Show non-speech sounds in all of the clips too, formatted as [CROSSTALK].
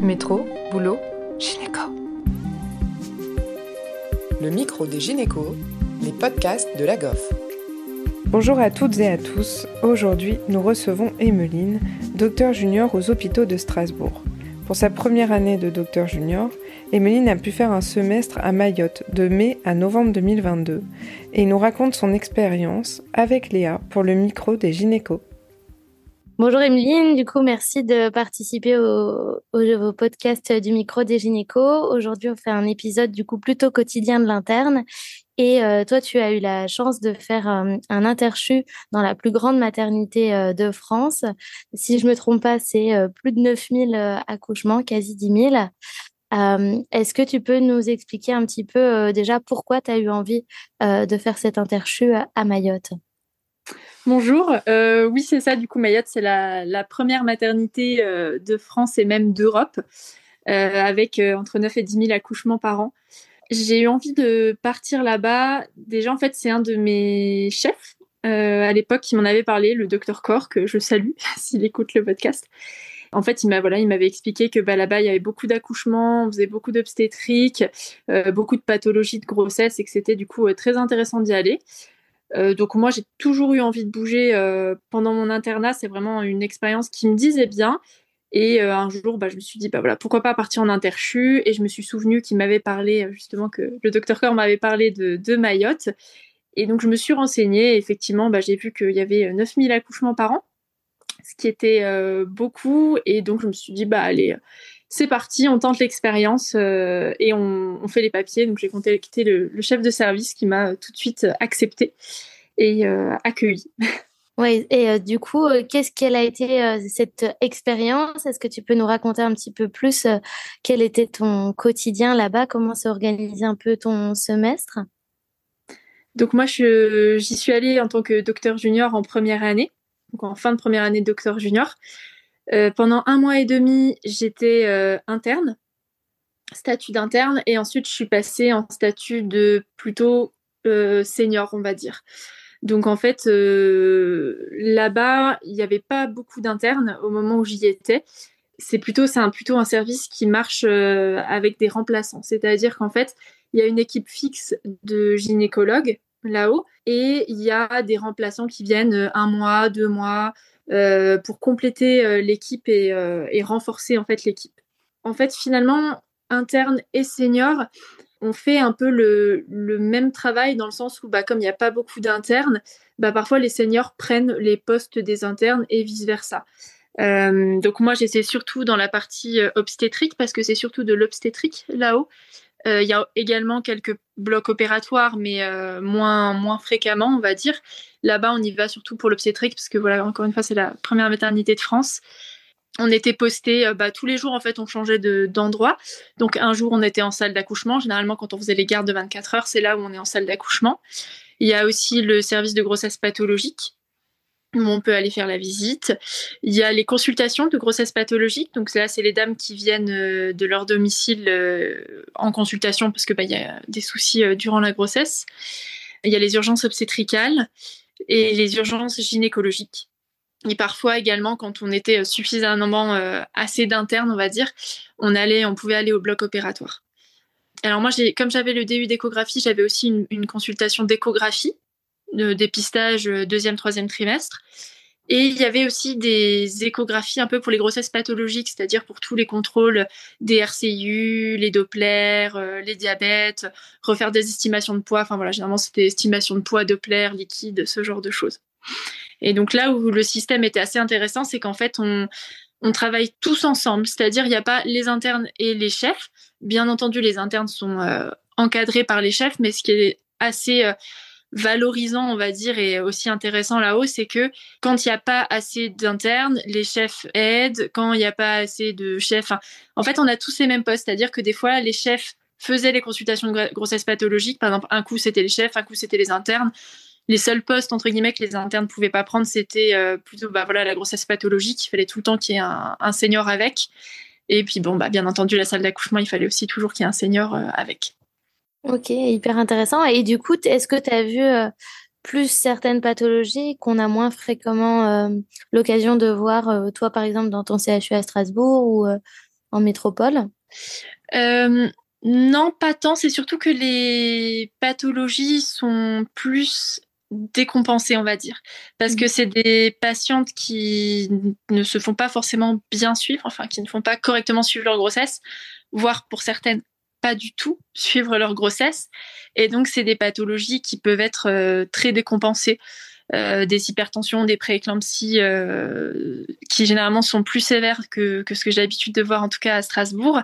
Métro, boulot, gynéco. Le micro des gynécos, les podcasts de la GOF. Bonjour à toutes et à tous. Aujourd'hui, nous recevons Emmeline, docteur junior aux hôpitaux de Strasbourg. Pour sa première année de docteur junior, Emmeline a pu faire un semestre à Mayotte de mai à novembre 2022 et nous raconte son expérience avec Léa pour le micro des gynécos. Bonjour Emeline, du coup merci de participer au, au, podcast du micro des gynécos. Aujourd'hui on fait un épisode du coup plutôt quotidien de l'interne et euh, toi tu as eu la chance de faire euh, un interchu dans la plus grande maternité euh, de France. Si je me trompe pas c'est plus de 9000 accouchements, quasi 10 000. Est-ce que tu peux nous expliquer un petit peu déjà pourquoi tu as eu envie de faire cet interchu à Mayotte? Bonjour, euh, oui c'est ça, du coup Mayotte c'est la, première maternité euh, de France et même d'Europe, euh, avec entre 9 et 10 000 accouchements par an. J'ai eu envie de partir là-bas, déjà en fait c'est un de mes chefs à l'époque qui m'en avait parlé, le docteur Cor, que je salue [LAUGHS] s'il écoute le podcast. En fait, il m'a voilà, il m'avait expliqué que bah, là-bas, il y avait beaucoup d'accouchements, on faisait beaucoup d'obstétriques, beaucoup de pathologies de grossesse et que c'était du coup très intéressant d'y aller. Euh, donc moi, j'ai toujours eu envie de bouger euh, pendant mon internat. C'est vraiment une expérience qui me disait bien. Et euh, un jour, bah, je me suis dit, bah voilà, pourquoi pas partir en interchu? Et je me suis souvenu qu'il m'avait parlé, justement, que le docteur Cor m'avait parlé de, de, Mayotte. Et donc, je me suis renseignée. Effectivement, bah, j'ai vu qu'il y avait 9000 accouchements par an, ce qui était beaucoup. Et donc, je me suis dit, bah allez, c'est parti, on tente l'expérience euh, et on, fait les papiers. Donc j'ai contacté le, le, chef de service qui m'a tout de suite accepté et euh, accueilli. [LAUGHS] Oui, et euh, du coup, qu'est-ce qu'elle a été cette expérience? Est-ce que tu peux nous raconter un petit peu plus quel était ton quotidien là-bas? Comment s'est organisé un peu ton semestre? Donc moi, j'y suis allée en tant que docteur junior en première année, donc en fin de première année de docteur junior. Euh, pendant un mois et demi, j'étais euh, interne, statut d'interne, et ensuite je suis passée en statut de plutôt euh, senior, on va dire. Donc en fait, là-bas, il n'y avait pas beaucoup d'internes au moment où j'y étais. C'est plutôt, c'est plutôt un service qui marche avec des remplaçants. C'est-à-dire qu'en fait, il y a une équipe fixe de gynécologues là-haut et il y a des remplaçants qui viennent un mois, deux mois, euh, pour compléter euh, l'équipe euh, et, renforcer en fait l'équipe. En fait, finalement, interne et senior, on fait un peu le, même travail dans le sens où, bah, comme il n'y a pas beaucoup d'internes, bah, parfois les seniors prennent les postes des internes et vice-versa. donc moi, j'étais surtout dans la partie obstétrique parce que c'est surtout de l'obstétrique là-haut. Il y a également quelques blocs opératoires, mais moins, moins fréquemment, on va dire. Là-bas, on y va surtout pour l'obstétrique, parce que voilà, encore une fois, c'est la première maternité de France. On était posté euh, bah, tous les jours, en fait, on changeait d'endroit. Donc, un jour, on était en salle d'accouchement. Généralement, quand on faisait les gardes de 24 heures, c'est là où on est en salle d'accouchement. Il y a aussi le service de grossesse pathologique, où on peut aller faire la visite. Il y a les consultations de grossesse pathologique. Donc là, c'est les dames qui viennent euh, de leur domicile euh, en consultation parce que bah, y a des soucis durant la grossesse. Il y a les urgences obstétricales et les urgences gynécologiques. Et parfois également, quand on était suffisamment euh, assez d'interne, on va dire, on allait, on pouvait aller au bloc opératoire. Alors moi, comme j'avais le DU d'échographie, j'avais aussi une, consultation d'échographie, de dépistage euh, deuxième, troisième trimestre. Et il y avait aussi des échographies un peu pour les grossesses pathologiques, c'est-à-dire pour tous les contrôles des RCU, les Doppler, euh, les diabètes, refaire des estimations de poids. Enfin voilà, généralement c'était estimation de poids, Doppler, liquide, ce genre de choses. Et donc là où le système était assez intéressant, c'est qu'en fait on, on travaille tous ensemble, c'est-à-dire il n'y a pas les internes et les chefs. Bien entendu, les internes sont euh, encadrés par les chefs, mais ce qui est assez valorisant, on va dire, et aussi intéressant là-haut, c'est que quand il n'y a pas assez d'internes, les chefs aident. Quand il n'y a pas assez de chefs, en fait, on a tous les mêmes postes, c'est-à-dire que des fois, les chefs faisaient les consultations de grossesse pathologique. Par exemple, un coup c'était les chefs, un coup c'était les internes. Les seuls postes entre guillemets que les internes ne pouvaient pas prendre, c'était euh, plutôt bah voilà la grossesse pathologique. Il fallait tout le temps qu'il y ait un, senior avec. Et puis bon bah bien entendu la salle d'accouchement, il fallait aussi toujours qu'il y ait un senior euh, avec. Ok, hyper intéressant. Et du coup, est-ce que tu as vu euh, plus certaines pathologies qu'on a moins fréquemment euh, l'occasion de voir, euh, toi par exemple, dans ton CHU à Strasbourg ou en métropole? Non, pas tant. C'est surtout que les pathologies sont plus décompensées, on va dire. Parce mmh. que c'est des patientes qui ne se font pas forcément bien suivre, enfin, qui ne font pas correctement suivre leur grossesse, voire pour certaines pas du tout suivre leur grossesse. Et donc, c'est des pathologies qui peuvent être euh, très décompensées. Euh, des hypertensions, des prééclampsies euh, qui généralement sont plus sévères que, que ce que j'ai l'habitude de voir en tout cas à Strasbourg.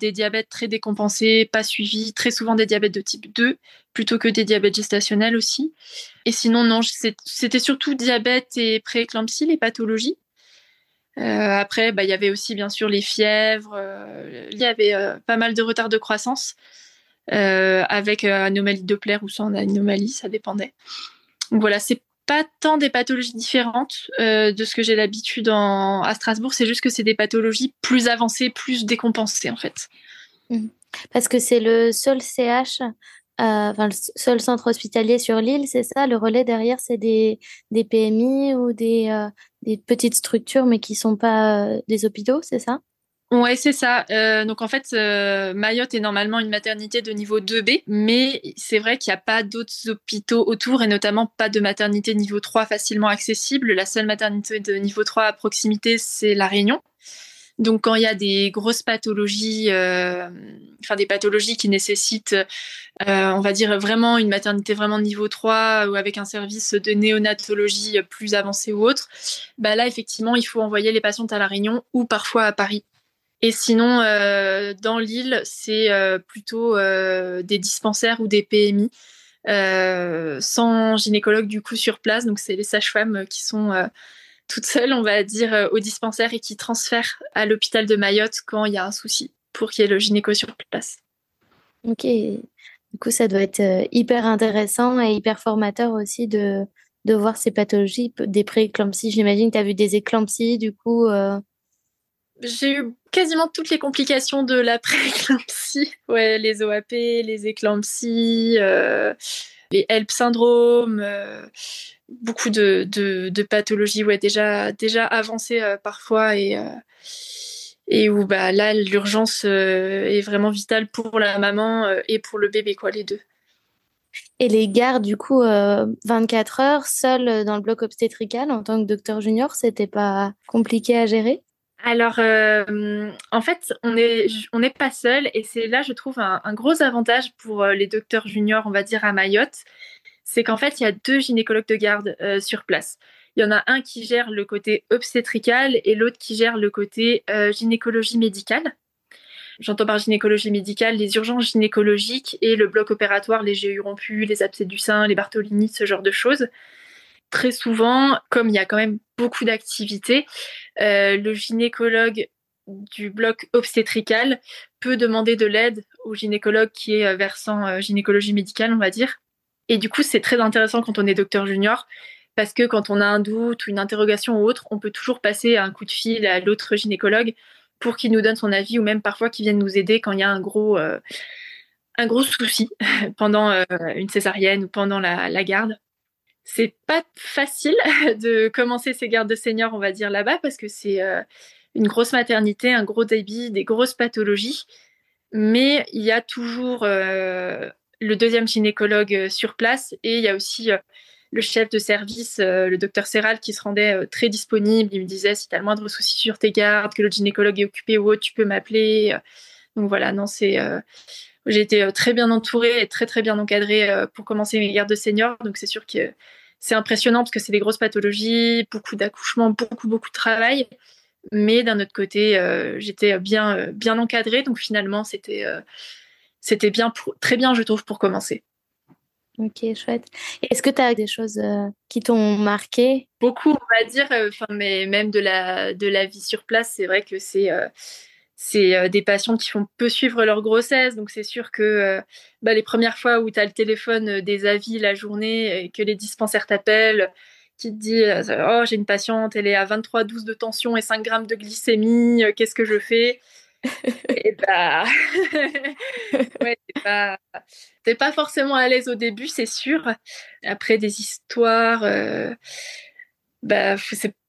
Des diabètes très décompensés, pas suivis, très souvent des diabètes de type 2 plutôt que des diabètes gestationnels aussi. Et sinon, non, c'était surtout diabète et prééclampsie, les pathologies. Euh, après, bah, il y avait aussi bien sûr les fièvres, euh, il y avait euh, pas mal de retard de croissance avec anomalie Doppler ou sans anomalie, ça dépendait. Donc voilà, c'est pas tant des pathologies différentes de ce que j'ai l'habitude à Strasbourg, c'est juste que c'est des pathologies plus avancées, plus décompensées en fait. Mmh. Parce que c'est le seul CH enfin, le seul centre hospitalier sur l'île, c'est ça? Le relais derrière, c'est des, PMI ou des, des petites structures, mais qui sont pas euh, des hôpitaux, c'est ça? Ouais, c'est ça. Euh, donc en fait, euh, Mayotte est normalement une maternité de niveau 2B, mais c'est vrai qu'il n'y a pas d'autres hôpitaux autour et notamment pas de maternité niveau 3 facilement accessible. La seule maternité de niveau 3 à proximité, c'est La Réunion. Donc quand il y a des grosses pathologies, euh, enfin des pathologies qui nécessitent, euh, on va dire vraiment une maternité vraiment niveau 3 ou avec un service de néonatologie plus avancé ou autre, bah là effectivement il faut envoyer les patientes à la Réunion ou parfois à Paris. Et sinon, euh, dans l'île, c'est plutôt des dispensaires ou des PMI. sans gynécologue du coup sur place, donc c'est les sages-femmes qui sont toute seule, on va dire, euh, au dispensaire et qui transfère à l'hôpital de Mayotte quand il y a un souci pour qu'il y ait le gynéco sur place. Ok. Du coup, ça doit être euh, hyper intéressant et hyper formateur aussi de, de voir ces pathologies, des prééclampsies. J'imagine que tu as vu des éclampsies, du coup. Euh. J'ai eu quasiment toutes les complications de la [LAUGHS] prééclampsie. Ouais, les OAP, les éclampsies, les HELP syndrome beaucoup de, de, pathologies ouais, déjà, déjà avancées euh, parfois et, euh, et où bah, là, l'urgence euh, est vraiment vitale pour la maman et pour le bébé, quoi, les deux. Et les gardes, du coup, 24 heures, seules dans le bloc obstétrical en tant que docteur junior, c'était pas compliqué à gérer? Alors, en fait, on n'est on pas seul et c'est là, je trouve, un, un, gros avantage pour les docteurs juniors, on va dire, à Mayotte c'est qu'en fait, il y a deux gynécologues de garde euh, sur place. Il y en a un qui gère le côté obstétrical et l'autre qui gère le côté euh, gynécologie médicale. J'entends par gynécologie médicale les urgences gynécologiques et le bloc opératoire, les GU rompus, les abcès du sein, les Bartholini, ce genre de choses. Très souvent, comme il y a quand même beaucoup d'activités, euh, le gynécologue du bloc obstétrical peut demander de l'aide au gynécologue qui est versant gynécologie médicale, on va dire. Et du coup, c'est très intéressant quand on est docteur junior parce que quand on a un doute ou une interrogation ou autre, on peut toujours passer un coup de fil à l'autre gynécologue pour qu'il nous donne son avis ou même parfois qu'il vienne nous aider quand il y a un gros, euh, un gros souci [LAUGHS] pendant euh, une césarienne ou pendant la, la garde. C'est pas facile [LAUGHS] de commencer ces gardes de seniors, on va dire là-bas, parce que c'est euh, une grosse maternité, un gros débit, des grosses pathologies. Mais il y a toujours le deuxième gynécologue euh, sur place et il y a aussi euh, le chef de service, euh, le docteur Serral, qui se rendait très disponible. Il me disait si tu as le moindre souci sur tes gardes, que le gynécologue est occupé ou autre, tu peux m'appeler. Donc voilà, non, c'est. j'ai été très bien entourée et très très bien encadrée pour commencer mes gardes de seniors. Donc c'est sûr que c'est impressionnant parce que c'est des grosses pathologies, beaucoup d'accouchements, beaucoup beaucoup de travail. Mais d'un autre côté, j'étais bien bien encadrée. Donc finalement, c'était c'était bien très bien, je trouve, pour commencer. Ok, chouette. Est-ce que tu as des choses euh, qui t'ont marqué? Beaucoup, on va dire, euh, enfin, mais même de la, de la vie sur place, c'est vrai que c'est euh, des patients qui font peu suivre leur grossesse. Donc, c'est sûr que bah, les premières fois où tu as le téléphone des avis la journée et que les dispensaires t'appellent, qui te dit Oh, j'ai une patiente, elle est à 23,12 de tension et 5 grammes de glycémie, qu'est-ce que je fais? Et bah, [LAUGHS] ouais, t'es pas, pas, forcément à l'aise au début, c'est sûr. Après des histoires, euh, bah,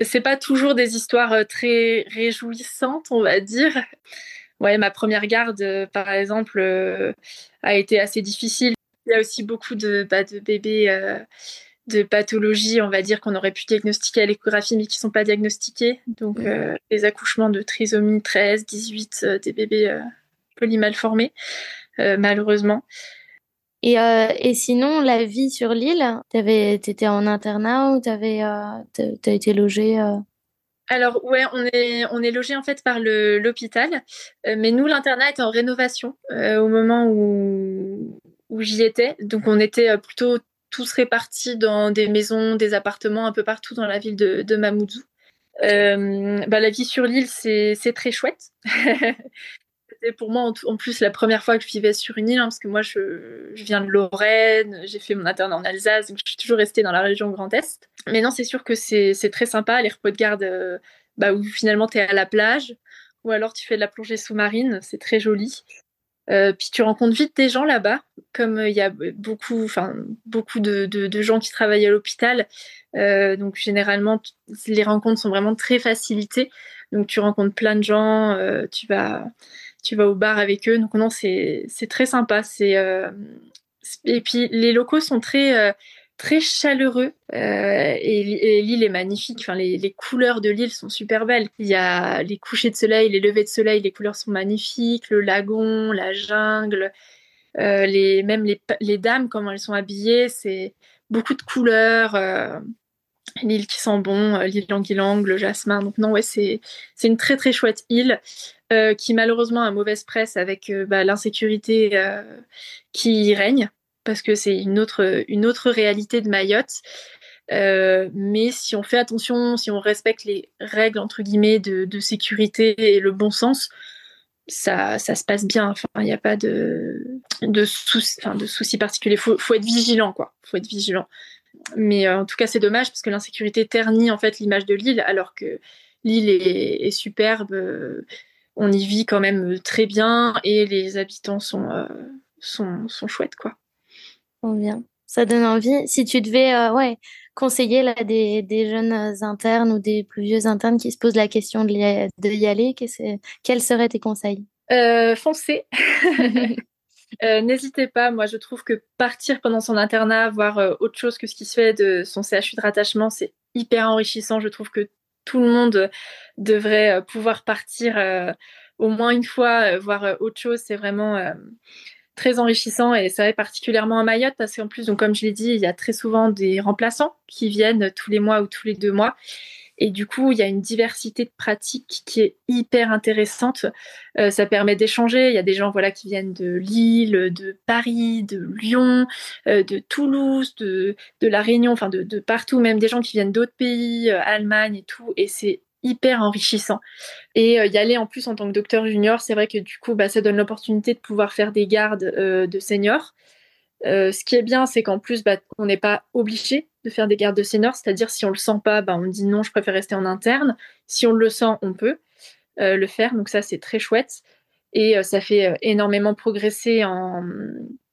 c'est pas toujours des histoires très réjouissantes, on va dire. Ouais, ma première garde, par exemple, a été assez difficile. Il y a aussi beaucoup de, bah, de bébés de pathologies, on va dire, qu'on aurait pu diagnostiquer à l'échographie, mais qui ne sont pas diagnostiquées. Donc, les accouchements de trisomie 13, 18, des bébés polymalformés, malheureusement. Et, euh, et sinon, la vie sur l'île, tu étais en internat ou tu as été logé euh? Alors ouais, on est on est logé en fait par l'hôpital, euh, mais nous l'internat était en rénovation au moment où où j'y étais, donc on était plutôt tous répartis dans des maisons, des appartements un peu partout dans la ville de, Mamoudzou. bah, la vie sur l'île, c'est très chouette. [LAUGHS] c'était pour moi en, plus la première fois que je vivais sur une île, hein, parce que moi je, viens de Lorraine, j'ai fait mon internat en Alsace, donc je suis toujours restée dans la région Grand Est. Mais non, c'est sûr que c'est très sympa, les repos de garde euh, bah, où finalement tu es à la plage, ou alors tu fais de la plongée sous-marine, c'est très joli. Euh, puis tu rencontres vite des gens là-bas, comme euh, il y a beaucoup, beaucoup de, gens qui travaillent à l'hôpital. donc généralement, les rencontres sont vraiment très facilitées. Donc tu rencontres plein de gens, tu vas tu vas au bar avec eux. Donc non, c'est très sympa. C'est euh, et puis les locaux sont très euh, très chaleureux euh, et, l'île est magnifique. Enfin, les, couleurs de l'île sont super belles. Il y a les couchers de soleil, les levées de soleil, les couleurs sont magnifiques. Le lagon, la jungle, les même les, dames comment elles sont habillées, c'est beaucoup de couleurs. L'île qui sent bon, l'île d'Anguilang, le jasmin. Donc non, ouais, c'est une très très chouette île. Euh, qui malheureusement a mauvaise presse avec euh, bah, l'insécurité euh, qui règne, parce que c'est une autre, une autre réalité de Mayotte. mais si on fait attention, si on respecte les règles entre guillemets de, sécurité et le bon sens, ça, ça se passe bien. Enfin, il n'y a pas de, de, soucis, enfin, de soucis particuliers. Faut, faut, être vigilant, quoi. faut être vigilant. Mais en tout cas, c'est dommage parce que l'insécurité ternit en fait l'image de l'île, alors que l'île est, superbe on y vit quand même euh, très bien et les habitants sont, euh, sont, sont, chouettes, quoi. Bien. Ça donne envie. Si tu devais euh, ouais, conseiller là, des, des, jeunes internes ou des plus vieux internes qui se posent la question de, y aller, quels seraient tes conseils? Foncez [LAUGHS] [LAUGHS] N'hésitez pas, moi je trouve que partir pendant son internat, voir autre chose que ce qui se fait de son CHU de rattachement, c'est hyper enrichissant. Je trouve que tout le monde devrait euh, pouvoir partir euh, au moins une fois, euh, voir autre chose. C'est vraiment très enrichissant et ça va particulièrement à Mayotte parce qu'en plus, donc, comme je l'ai dit, il y a très souvent des remplaçants qui viennent tous les mois ou tous les deux mois. Et du coup, il y a une diversité de pratiques qui est hyper intéressante. Euh, ça permet d'échanger. Il y a des gens voilà, qui viennent de Lille, de Paris, de Lyon, euh, de Toulouse, de, de, La Réunion, enfin de, de, partout, même des gens qui viennent d'autres pays, euh, Allemagne et tout. Et c'est hyper enrichissant. Et y aller en plus en tant que docteur junior, c'est vrai que du coup, bah, ça donne l'opportunité de pouvoir faire des gardes de seniors. Euh, ce qui est bien, c'est qu'en plus, bah, on n'est pas obligé de faire des gardes de seniors, c'est-à-dire si on le sent pas, bah, on dit non, je préfère rester en interne. Si on le sent, on peut euh, le faire, donc ça c'est très chouette. Et euh, ça fait énormément progresser en,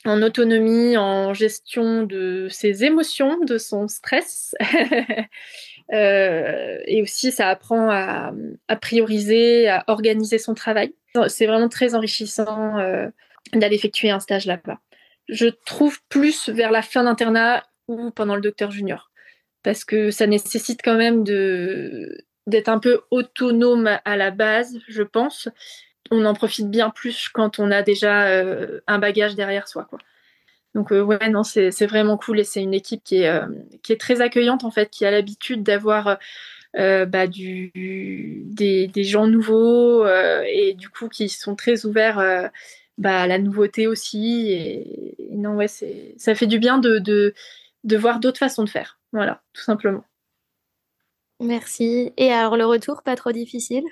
autonomie, en gestion de ses émotions, de son stress. [LAUGHS] et aussi, ça apprend à, prioriser, à organiser son travail. C'est vraiment très enrichissant d'aller effectuer un stage là-bas je trouve plus vers la fin d'internat ou pendant le docteur junior. Parce que ça nécessite quand même de, d'être un peu autonome à la base, je pense. On en profite bien plus quand on a déjà euh, un bagage derrière soi. Donc euh, ouais, non, c'est, vraiment cool et c'est une équipe qui est, euh, qui est très accueillante en fait, qui a l'habitude d'avoir bah, du, des, des, gens nouveaux et du coup qui sont très ouverts bah, la nouveauté aussi. Et, non, ouais, ça fait du bien de, de, de voir d'autres façons de faire. Voilà, tout simplement. Merci. Et alors, le retour, pas trop difficile?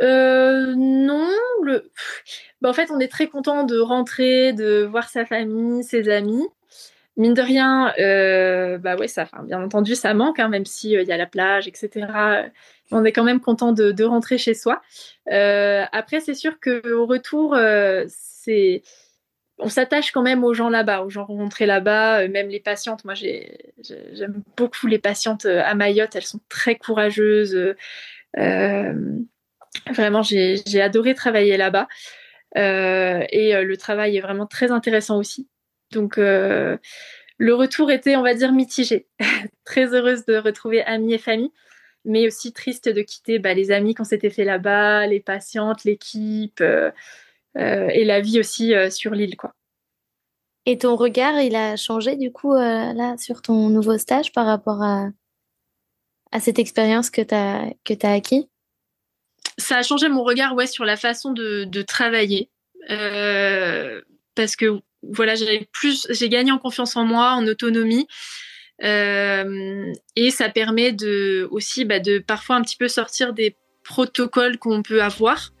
Euh, non, le... Bah, en fait, on est très content de rentrer, de voir sa famille, ses amis. Mine de rien, euh, bah ouais, ça, bien entendu, ça manque, hein, même s'il il y a la plage, etc on est quand même content de, rentrer chez soi. Euh, après, c'est sûr qu'au retour, euh, on s'attache quand même aux gens là-bas, aux gens rencontrés là-bas, même les patientes. Moi, j'aime beaucoup les patientes à Mayotte. Elles sont très courageuses. Vraiment, j'ai adoré travailler là-bas. et le travail est vraiment très intéressant aussi. Donc, le retour était, on va dire, mitigé. [LAUGHS] très heureuse de retrouver amis et famille mais aussi triste de quitter bah, les amis qu'on s'était fait là-bas, les patientes, l'équipe euh, euh, et la vie aussi euh, sur l'île. Et ton regard, il a changé du coup là sur ton nouveau stage par rapport à, à cette expérience que tu as, que as acquis? Ça a changé mon regard ouais, sur la façon de, travailler. parce que voilà, j'ai gagné en confiance en moi, en autonomie. Euh, et ça permet de aussi bah, de parfois un petit peu sortir des protocoles qu'on peut avoir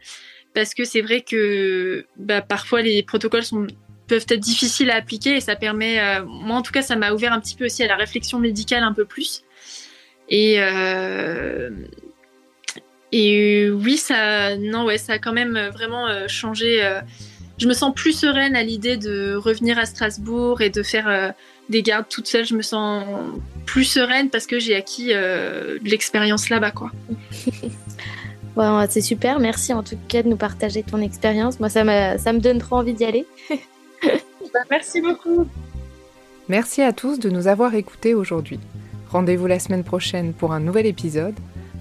parce que c'est vrai que bah, parfois les protocoles sont peuvent être difficiles à appliquer et ça permet euh, moi en tout cas ça m'a ouvert un petit peu aussi à la réflexion médicale un peu plus et euh, et oui ça non ouais ça a quand même vraiment changé je me sens plus sereine à l'idée de revenir à Strasbourg et de faire des gardes toute seule, je me sens plus sereine parce que j'ai acquis euh, de l'expérience là-bas, quoi. [LAUGHS] c'est super. Merci en tout cas de nous partager ton expérience. Moi, ça, ça me donne trop envie d'y aller. [LAUGHS] Bah, merci beaucoup. Merci à tous de nous avoir écoutés aujourd'hui. Rendez-vous la semaine prochaine pour un nouvel épisode.